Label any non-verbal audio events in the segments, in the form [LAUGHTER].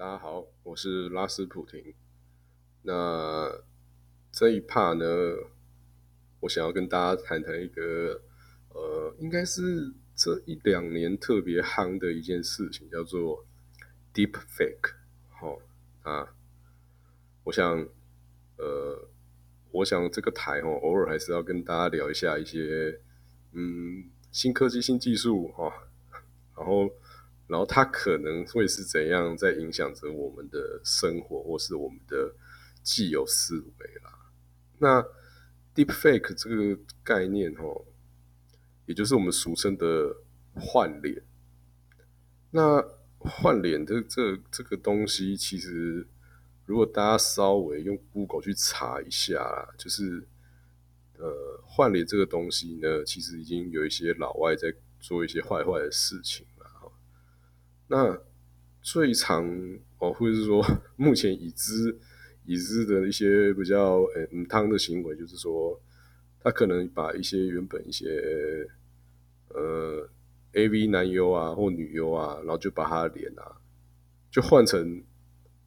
大家好，我是拉斯普廷。那这一趴呢，我想要跟大家谈谈一个，呃，应该是这一两年特别夯的一件事情，叫做 Deep Fake。好啊，我想，呃，我想这个台哦，偶尔还是要跟大家聊一下一些，嗯，新科技、新技术哈，然后。然后它可能会是怎样在影响着我们的生活，或是我们的既有思维啦。那 deepfake 这个概念哦，也就是我们俗称的换脸。那换脸的这这个东西，其实如果大家稍微用 Google 去查一下，就是呃换脸这个东西呢，其实已经有一些老外在做一些坏坏的事情。那最常哦，或者是说目前已知已知的一些比较呃嗯汤的行为，就是说他可能把一些原本一些呃 A V 男优啊或女优啊，然后就把他的脸啊就换成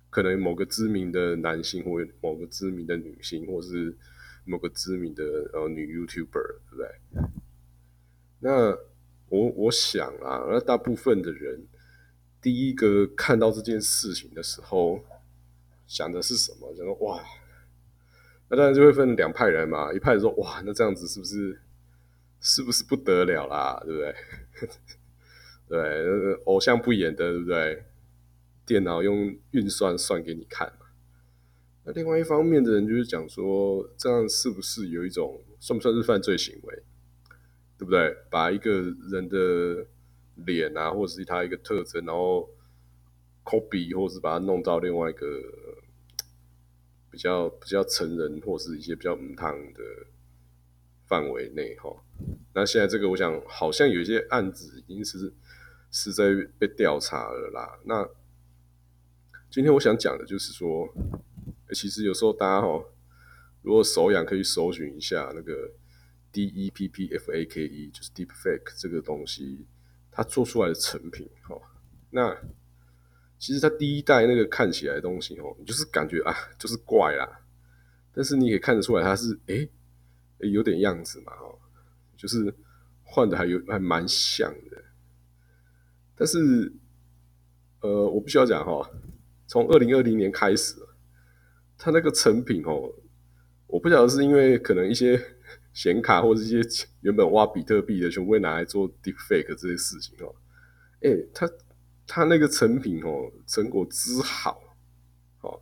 可能某个知名的男性或某个知名的女性，或是某个知名的呃女 YouTuber，对不对？那我我想啊，那大部分的人。第一个看到这件事情的时候，想的是什么？想说哇，那当然就会分两派人嘛。一派人说哇，那这样子是不是是不是不得了啦？对不对？[LAUGHS] 对，偶像不演的，对不对？电脑用运算算给你看嘛。那另外一方面的人就是讲说，这样是不是有一种算不算是犯罪行为？对不对？把一个人的。脸啊，或者是他一个特征，然后 copy 或是把它弄到另外一个比较比较成人或是一些比较唔汤的范围内哈。那现在这个，我想好像有一些案子已经是是在被调查了啦。那今天我想讲的就是说，其实有时候大家哈，如果手痒可以搜寻一下那个 D E P P F A K E，就是 Deep Fake 这个东西。他做出来的成品，哦，那其实他第一代那个看起来东西，哦，你就是感觉啊，就是怪啦，但是你可以看得出来，他是哎，有点样子嘛，哦，就是换的还有还蛮像的，但是呃，我必须要讲哈，从二零二零年开始，他那个成品哦，我不晓得是因为可能一些。显卡或者一些原本挖比特币的，全部会拿来做 deepfake 这些事情哦。哎，他他那个成品哦，成果之好，哦，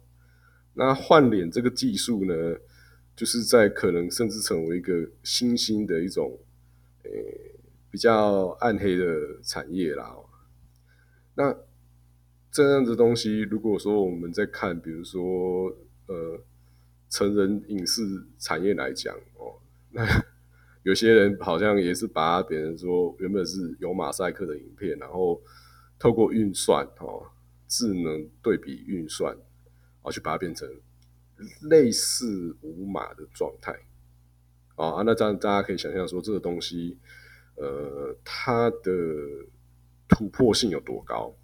那换脸这个技术呢，就是在可能甚至成为一个新兴的一种，呃，比较暗黑的产业啦。那这样的东西，如果说我们在看，比如说呃，成人影视产业来讲哦。那 [LAUGHS] 有些人好像也是把别人说原本是有马赛克的影片，然后透过运算哦，智能对比运算，哦，去把它变成类似无码的状态。哦啊，那这样大家可以想象说这个东西，呃，它的突破性有多高，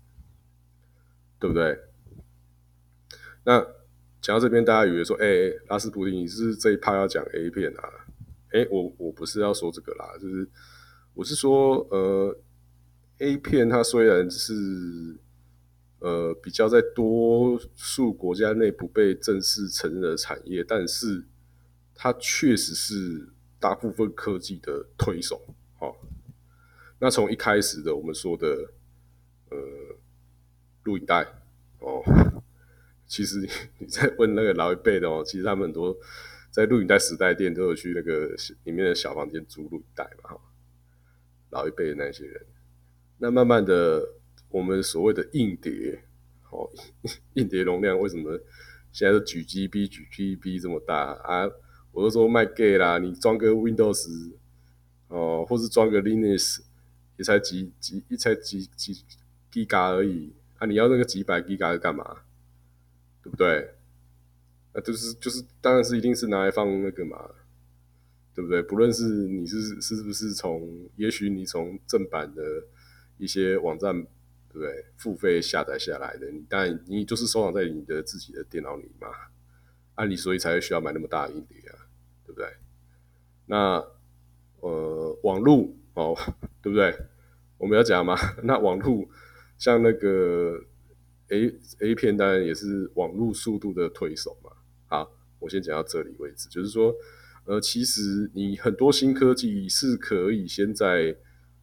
对不对？那讲到这边，大家以为说，哎，拉斯普林，你是这一趴要讲 A 片啊？哎，我我不是要说这个啦，就是我是说，呃，A 片它虽然是呃比较在多数国家内不被正式承认的产业，但是它确实是大部分科技的推手。哦，那从一开始的我们说的呃录影带哦，[LAUGHS] 其实你在问那个老一辈的哦，其实他们很多。在录影带时代店都有去那个里面的小房间租录影带嘛，哈，老一辈的那些人，那慢慢的，我们所谓的硬碟，哦，硬碟容量为什么现在都举 GB 举 GB 这么大啊？我都说卖 gay 啦，你装个 Windows，哦，或是装个 Linux，也才几几一才几几 Giga 而已啊！你要那个几百 Giga 干嘛？对不对？就是就是，当然是一定是拿来放那个嘛，对不对？不论是你是是不是从，也许你从正版的一些网站，对不对？付费下载下来的，你但你就是收藏在你的自己的电脑里嘛，按理所以才会需要买那么大的硬碟啊，对不对？那呃，网络哦，对不对？我们要讲嘛，那网络像那个 A A 片，当然也是网络速度的推手嘛。好，我先讲到这里为止，就是说，呃，其实你很多新科技是可以先在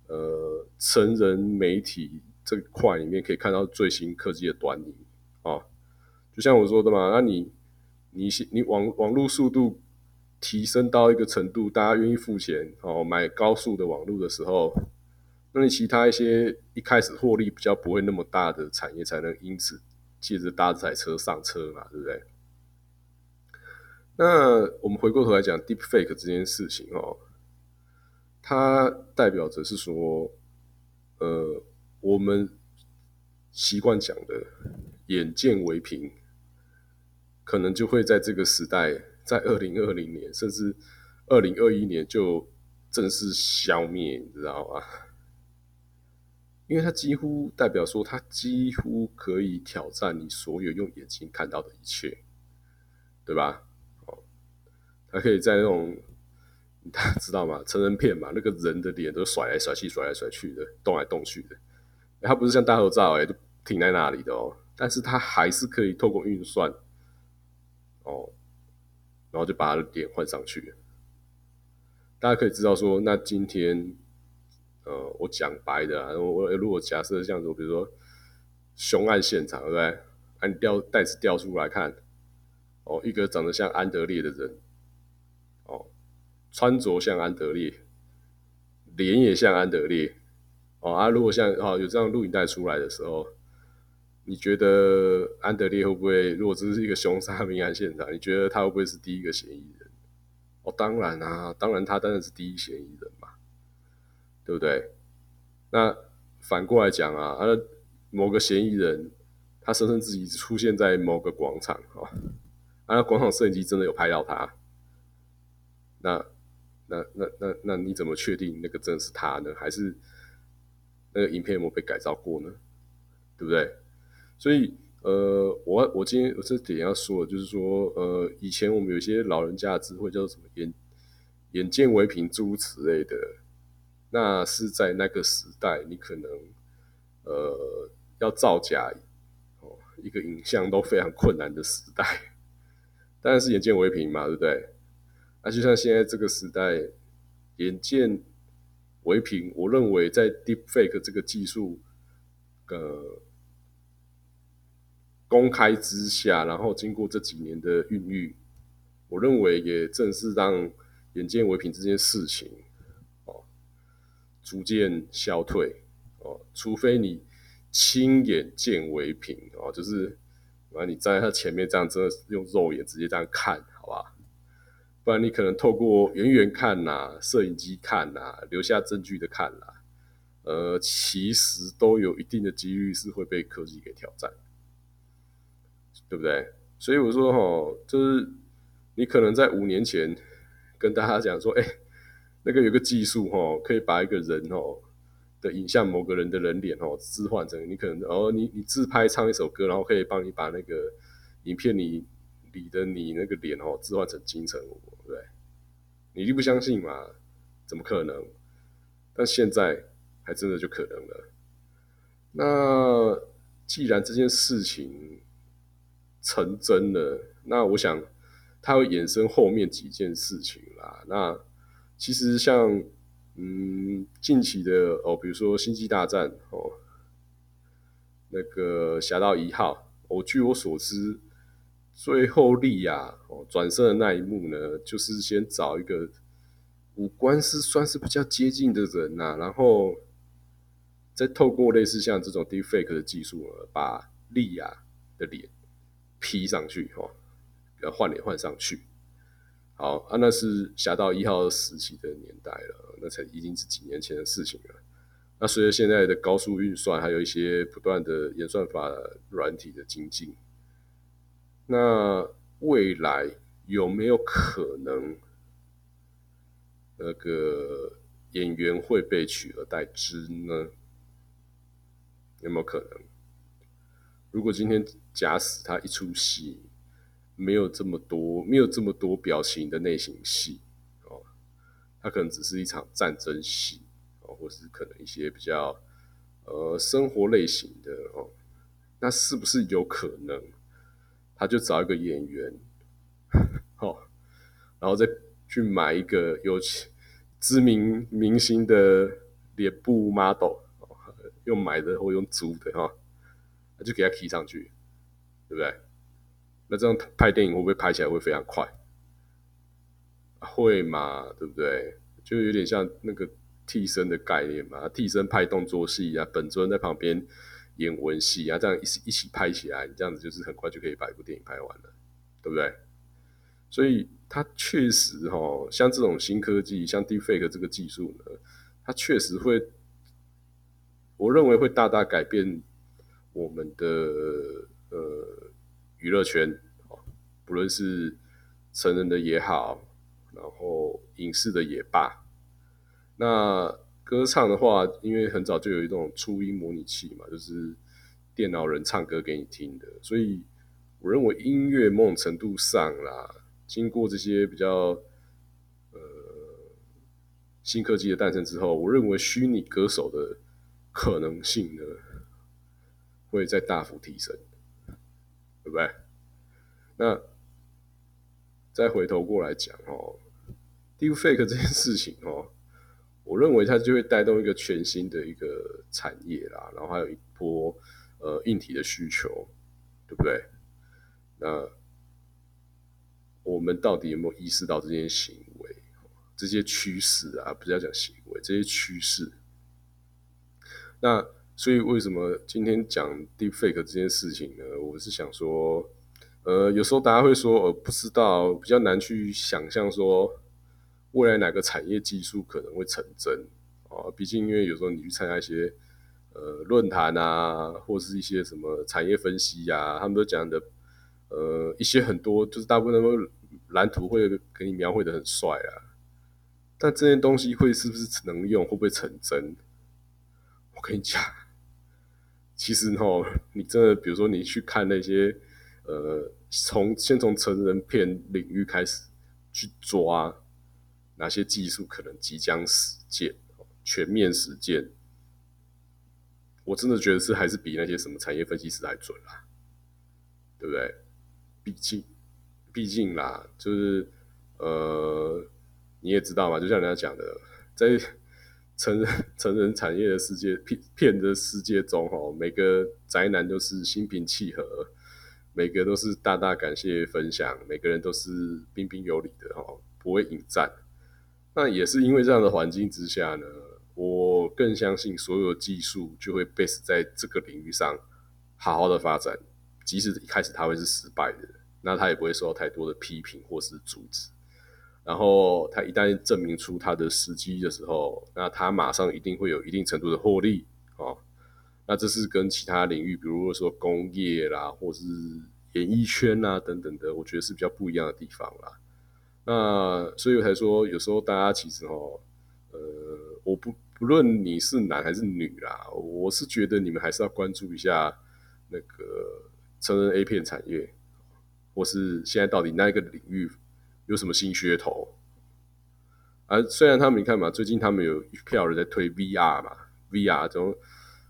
呃成人媒体这块里面可以看到最新科技的端倪啊。就像我说的嘛，那你你你网网络速度提升到一个程度，大家愿意付钱哦买高速的网络的时候。那你其他一些一开始获利比较不会那么大的产业，才能因此借着搭载车上车嘛，对不对？那我们回过头来讲 Deep Fake 这件事情哦，它代表着是说，呃，我们习惯讲的眼见为凭，可能就会在这个时代，在二零二零年甚至二零二一年就正式消灭，你知道吗？因为它几乎代表说，它几乎可以挑战你所有用眼睛看到的一切，对吧？还，可以在那种大家知道吗？成人片嘛，那个人的脸都甩来甩去、甩来甩去的，动来动去的。它不是像大头照哎，就停在那里的哦。但是它还是可以透过运算，哦，然后就把脸换上去。大家可以知道说，那今天。呃，我讲白的啊，我如果假设像说，比如说凶案现场，对不对？按调袋子调出来看，哦，一个长得像安德烈的人，穿着像安德烈，脸也像安德烈，哦啊，如果像哦有这样录影带出来的时候，你觉得安德烈会不会？如果这是一个凶杀命案现场，你觉得他会不会是第一个嫌疑人？哦，当然啊，当然他当然是第一嫌疑人嘛。对不对？那反过来讲啊，啊，某个嫌疑人他声称自己出现在某个广场啊，啊，广场摄影机真的有拍到他，那那那那那你怎么确定那个真的是他呢？还是那个影片有没有被改造过呢？对不对？所以呃，我我今天我这点要说的就是说，呃，以前我们有些老人家的智慧叫做什么眼眼见为凭诸如此类的。那是在那个时代，你可能呃要造假哦，一个影像都非常困难的时代。当然是眼见为凭嘛，对不对？那就像现在这个时代，眼见为凭，我认为在 Deepfake 这个技术呃公开之下，然后经过这几年的孕育，我认为也正是让眼见为凭这件事情哦。逐渐消退哦，除非你亲眼见为凭哦，就是啊，你站在他前面这样，真的用肉眼直接这样看，不然你可能透过远远看呐，摄影机看呐，留下证据的看啦，呃，其实都有一定的几率是会被科技给挑战，对不对？所以我说哈，就是你可能在五年前跟大家讲说，哎。那个有个技术哈，可以把一个人哦的影像，某个人的人脸哦置换成你可能哦，你你自拍唱一首歌，然后可以帮你把那个影片里里的你那个脸哦置换成金城武，对，你就不相信嘛？怎么可能？但现在还真的就可能了。那既然这件事情成真了，那我想它会衍生后面几件事情啦。那其实像嗯近期的哦，比如说《星际大战》哦，那个《侠盗一号》哦，据我所知，最后利亚哦转身的那一幕呢，就是先找一个五官是算是比较接近的人呐，然后再透过类似像这种 deepfake 的技术，把利亚的脸 P 上去哦，要换脸换上去。好啊，那是侠盗一号时期的年代了，那才已经是几年前的事情了。那随着现在的高速运算，还有一些不断的演算法软体的精进，那未来有没有可能那个演员会被取而代之呢？有没有可能？如果今天假使他一出戏没有这么多，没有这么多表情的内型戏哦，他可能只是一场战争戏哦，或是可能一些比较呃生活类型的哦，那是不是有可能他就找一个演员 [LAUGHS] 哦，然后再去买一个有知名明星的脸部 model，用买的或用租的哈，就给他提上去，对不对？那这样拍电影会不会拍起来会非常快？会嘛，对不对？就有点像那个替身的概念嘛，替身拍动作戏啊，本尊在旁边演文戏啊，这样一起一起拍起来，你这样子就是很快就可以把一部电影拍完了，对不对？所以它确实哈，像这种新科技，像 Deepfake 这个技术呢，它确实会，我认为会大大改变我们的呃。娱乐圈不论是成人的也好，然后影视的也罢，那歌唱的话，因为很早就有一种初音模拟器嘛，就是电脑人唱歌给你听的，所以我认为音乐某种程度上啦，经过这些比较呃新科技的诞生之后，我认为虚拟歌手的可能性呢，会再大幅提升。对不对？那再回头过来讲哦，Deepfake 这件事情哦，我认为它就会带动一个全新的一个产业啦，然后还有一波呃硬体的需求，对不对？那我们到底有没有意识到这些行为、这些趋势啊？不是要讲行为，这些趋势。那所以为什么今天讲 deepfake 这件事情呢？我是想说，呃，有时候大家会说，呃，不知道，比较难去想象说未来哪个产业技术可能会成真啊。毕竟，因为有时候你去参加一些呃论坛啊，或是一些什么产业分析呀，他们都讲的呃一些很多，就是大部分都蓝图会给你描绘的很帅啊。但这些东西会是不是能用，会不会成真？我跟你讲。其实哦，你真的，比如说你去看那些，呃，从先从成人片领域开始去抓哪些技术可能即将实践、全面实践，我真的觉得是还是比那些什么产业分析师还准啦，对不对？毕竟，毕竟啦，就是呃，你也知道嘛，就像人家讲的，在。成人 [LAUGHS] 成人产业的世界 [LAUGHS] 片片的世界中，哈，每个宅男都是心平气和，每个都是大大感谢分享，每个人都是彬彬有礼的，哈，不会引战。那也是因为这样的环境之下呢，我更相信所有技术就会 base 在这个领域上好好的发展，即使一开始他会是失败的，那他也不会受到太多的批评或是阻止。然后他一旦证明出他的时机的时候，那他马上一定会有一定程度的获利哦。那这是跟其他领域，比如说工业啦，或是演艺圈啊等等的，我觉得是比较不一样的地方啦。那所以我才说，有时候大家其实哦，呃，我不不论你是男还是女啦，我是觉得你们还是要关注一下那个成人 A 片产业，或是现在到底那一个领域。有什么新噱头？啊，虽然他们你看嘛，最近他们有一票人在推 VR 嘛，VR 中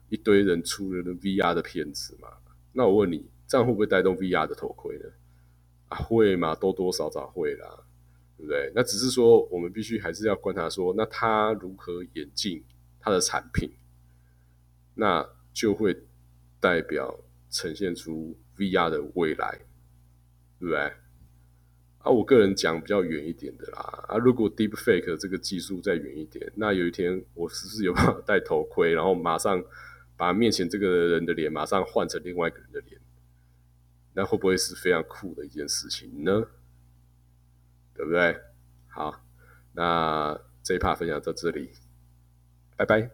一堆人出了 VR 的片子嘛。那我问你，这样会不会带动 VR 的头盔呢？啊，会嘛，多多少少会啦，对不对？那只是说，我们必须还是要观察说，那它如何演进它的产品，那就会代表呈现出 VR 的未来，对不对？啊，我个人讲比较远一点的啦。啊，如果 Deep Fake 这个技术再远一点，那有一天我是不是有办法戴头盔，[LAUGHS] 然后马上把面前这个人的脸马上换成另外一个人的脸？那会不会是非常酷的一件事情呢？对不对？好，那这一趴分享到这里，拜拜。